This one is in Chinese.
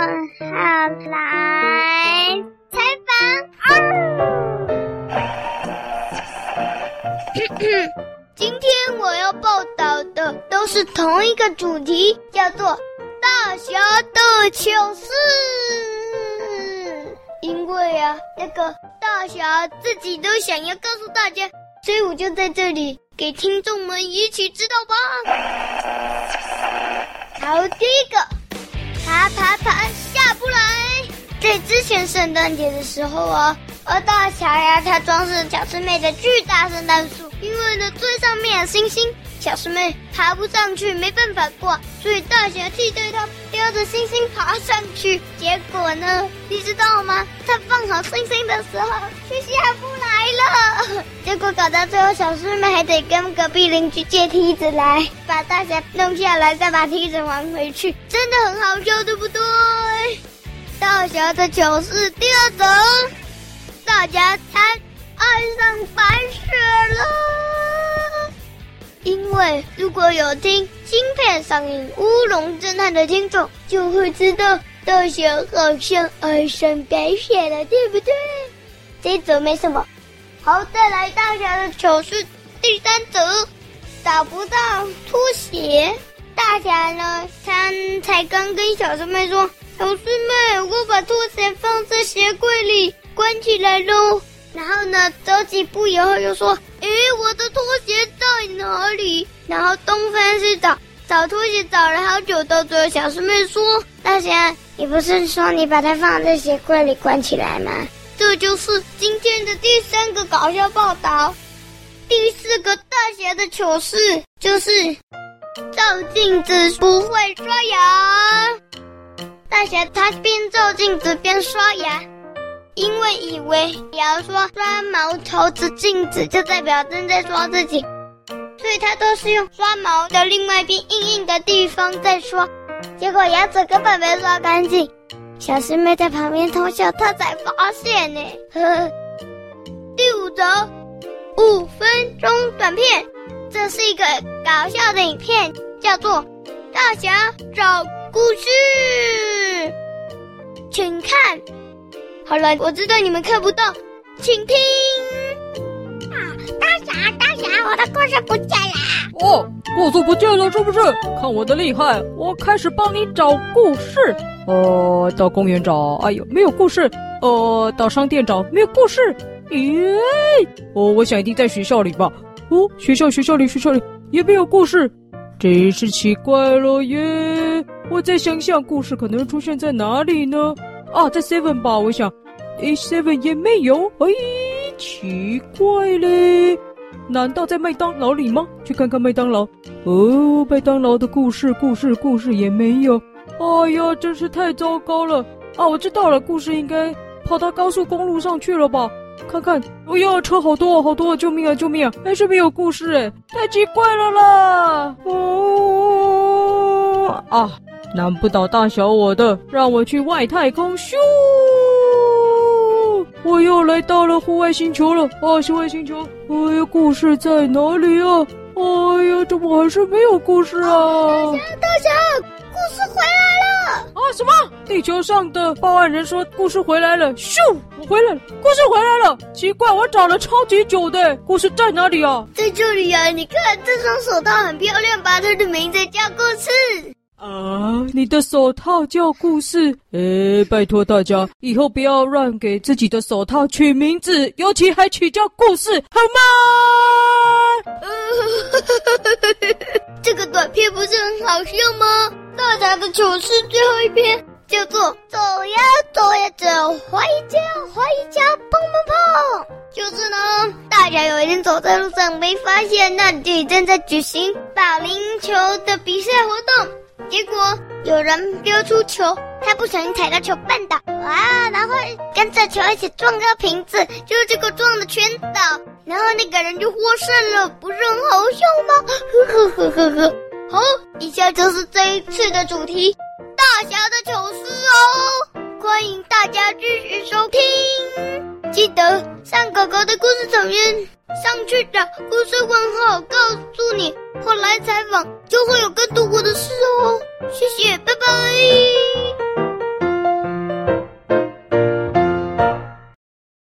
好来采访。今天我要报道的都是同一个主题，叫做大侠的糗事。因为啊，那个大侠自己都想要告诉大家，所以我就在这里给听众们一起知道吧。好，第一个，爬爬。在之前圣诞节的时候啊，而大侠呀，他装饰小师妹的巨大圣诞树，因为呢最上面有星星。小师妹爬不上去，没办法挂，所以大侠替代他叼着星星爬上去。结果呢，你知道吗？他放好星星的时候，却下不来了。结果搞到最后，小师妹还得跟隔壁邻居借梯子来把大侠弄下来，再把梯子还回去，真的很好笑，对不对？大侠的糗事第二种，大家才爱上白雪了。因为如果有听新片上映《乌龙侦探》的听众，就会知道大侠好像爱上白雪了，对不对？这一则没什么。好，再来大侠的糗事第三则，找不到拖鞋。大侠呢，他才刚跟小师妹说：“小师妹，我把拖鞋放在鞋柜里关起来喽。”然后呢，走几步以后又说：“诶，我的拖鞋在哪里？”然后东翻西找，找拖鞋找了好久，到最后小师妹说：“大侠，你不是说你把它放在鞋柜里关起来吗？”这就是今天的第三个搞笑报道。第四个大侠的糗事就是照镜子不会刷牙。大侠他边照镜子边刷牙。因为以为牙刷刷毛朝着镜子，就代表正在刷自己，所以他都是用刷毛的另外一边硬硬的地方在刷，结果牙齿根本没刷干净。小师妹在旁边偷笑，她才发现呢。呵呵。第五则，五分钟短片，这是一个搞笑的影片，叫做《大侠找故事》，请看。好了，我知道你们看不到，请听。啊，大侠，大侠，我的故事不见了。哦，故事不见了是不是？看我的厉害，我开始帮你找故事。呃，到公园找，哎呦，没有故事。呃，到商店找，没有故事。咦，哦，我想一定在学校里吧。哦，学校，学校里，学校里也没有故事，真是奇怪了耶。我再想想，故事可能出现在哪里呢？啊，在 Seven 吧，我想。诶 seven 也没有，哎，奇怪嘞，难道在麦当劳里吗？去看看麦当劳。哦，麦当劳的故事，故事，故事也没有。哎呀，真是太糟糕了。啊，我知道了，故事应该跑到高速公路上去了吧？看看，哎呀，车好多好多，救命啊，救命啊！还是没有故事哎，太奇怪了啦。哦，啊，难不倒大小我的，让我去外太空咻。我又来到了户外星球了啊！户外星球，哎呀，故事在哪里啊？哎呀，怎么还是没有故事啊？大侠，大侠，故事回来了！啊，什么？地球上的报案人说故事回来了。咻，我回来了，故事回来了。奇怪，我找了超级久的，故事在哪里啊？在这里呀！你看这双手套很漂亮吧？它的名字叫故事。你的手套叫故事，诶，拜托大家以后不要乱给自己的手套取名字，尤其还取叫故事，好吗？这个短片不是很好笑吗？大家的糗事最后一篇叫做“走呀走呀走，回家回家砰砰砰”，就是呢，大家有一天走在路上，没发现那里正在举行保龄球的比赛活动。结果有人丢出球，他不小心踩到球绊倒，哇，然后跟着球一起撞到瓶子，就是这个撞的全倒，然后那个人就获胜了，不是很好笑吗？呵 呵呵呵呵。好，以下就是这一次的主题，大侠的糗事哦，欢迎大家继续收听，记得上狗狗的故事草原上去找故事问号，告诉你。后来采访就会有更多我的事哦，谢谢，拜拜。